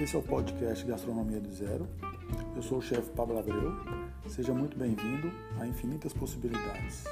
Esse é o podcast Gastronomia do Zero. Eu sou o chefe Pablo Abreu. Seja muito bem-vindo a Infinitas Possibilidades.